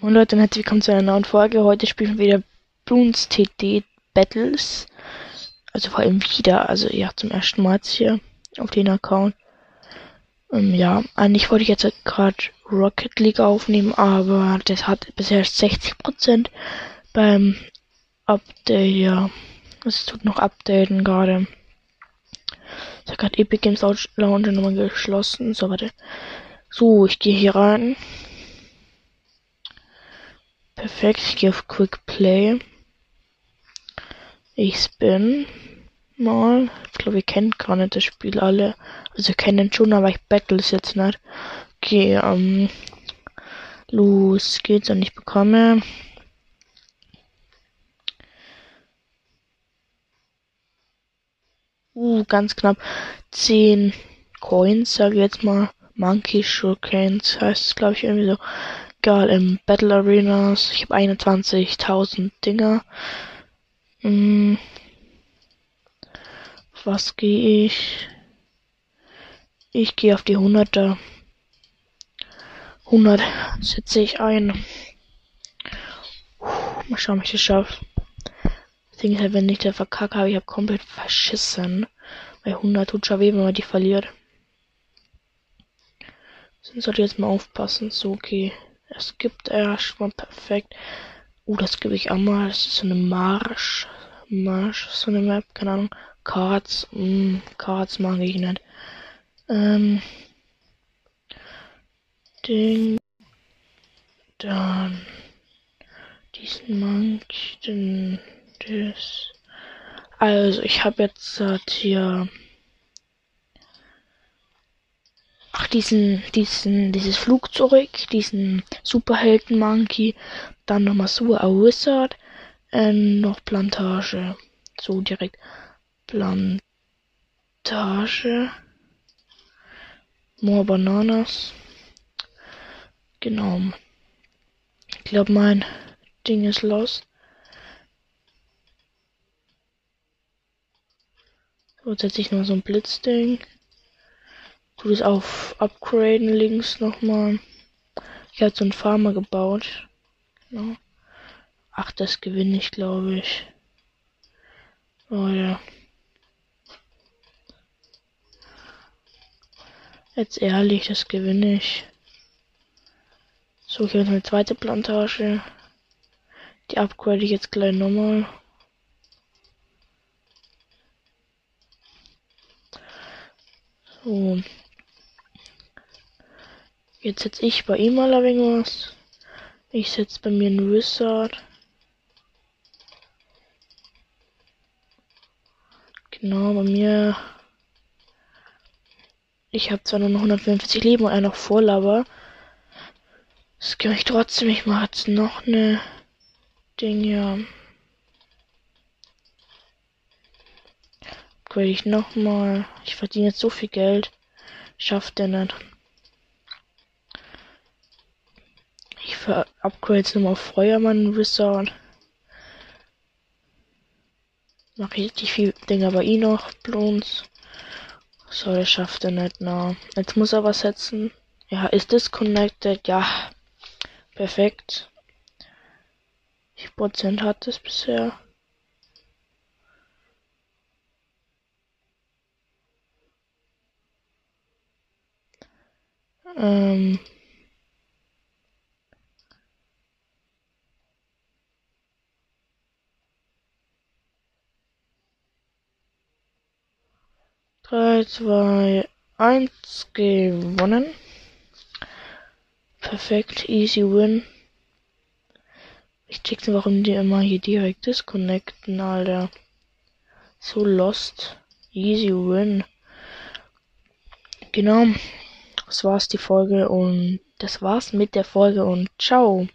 Moin Leute und herzlich willkommen zu einer neuen Folge. Heute spielen wir wieder Bloons TD Battles. Also vor allem wieder, also ja, zum ersten Mal jetzt hier auf den Account. Ähm, ja, eigentlich wollte ich jetzt gerade Rocket League aufnehmen, aber das hat bisher 60% beim Update, ja. Es tut noch updaten gerade. Ich habe gerade Epic Games Launcher nochmal geschlossen. So, warte. So, ich gehe hier rein. Perfekt, ich gehe auf Quick Play. Ich spin mal. Ich glaube, ihr kennt gar nicht das Spiel alle. Also kennen schon, aber ich battle es jetzt nicht. Okay, ähm, los geht's und ich bekomme Uh, ganz knapp 10 Coins, sage ich jetzt mal. Monkey Shurikens heißt es, glaube ich, irgendwie so. Egal, im Battle Arenas. Ich habe 21.000 Dinger. Hm. Was gehe ich? Ich gehe auf die 100er. 100 setze ich ein. Mal schauen, ob ich das schaffe. Das Ding ist halt, wenn ich da verkacke, habe ich habe komplett verschissen. Bei 100 tut schon weh, wenn man die verliert. Sonst sollte ich jetzt mal aufpassen. So, okay. Es gibt erstmal perfekt. Oh, das gebe ich auch. Das ist so eine Marsch. Marsch, so eine Map, keine Ahnung. Cards, mh, hm, Cards mag ich nicht. Ähm. Ding. Dann. Diesen Monk, den. Das. Also, ich habe jetzt halt hier Ach, diesen, diesen, dieses Flugzeug, diesen Superhelden Monkey, dann nochmal so a Wizard, äh, noch Plantage. So direkt. Plantage. More Bananas. Genau. Ich glaube, mein Ding ist los. So, jetzt setze ich noch so ein Blitzding. Tu das auf Upgraden links nochmal. Ich habe so einen Farmer gebaut. Genau. Ach, das gewinne ich, glaube ich. Oh ja. Jetzt ehrlich, das gewinne ich. So, hier ist eine zweite Plantage. Die upgrade ich jetzt gleich nochmal. So. Jetzt setze ich bei ihm mal ein was. Ich setze bei mir einen Wizard. Genau, bei mir. Ich habe zwar nur noch 150 Leben und einer noch voll, aber. Das kann ich trotzdem. Ich mache jetzt noch eine Ding, ja. Upgrade ich nochmal. Ich verdiene jetzt so viel Geld. Schafft der nicht. Für Upgrades nochmal Feuermann Wizard. Mach richtig viel Dinger bei ihm noch. Blons. So, der schafft er nicht, na. Jetzt muss er was setzen. Ja, ist disconnected. Ja. Perfekt. Wie Prozent hat es bisher? Ähm. 3, 2, 1 gewonnen. Perfekt, easy win. Ich check's warum die immer hier direkt disconnecten, Alter. So lost. Easy win. Genau. Das war's die Folge und das war's mit der Folge und ciao.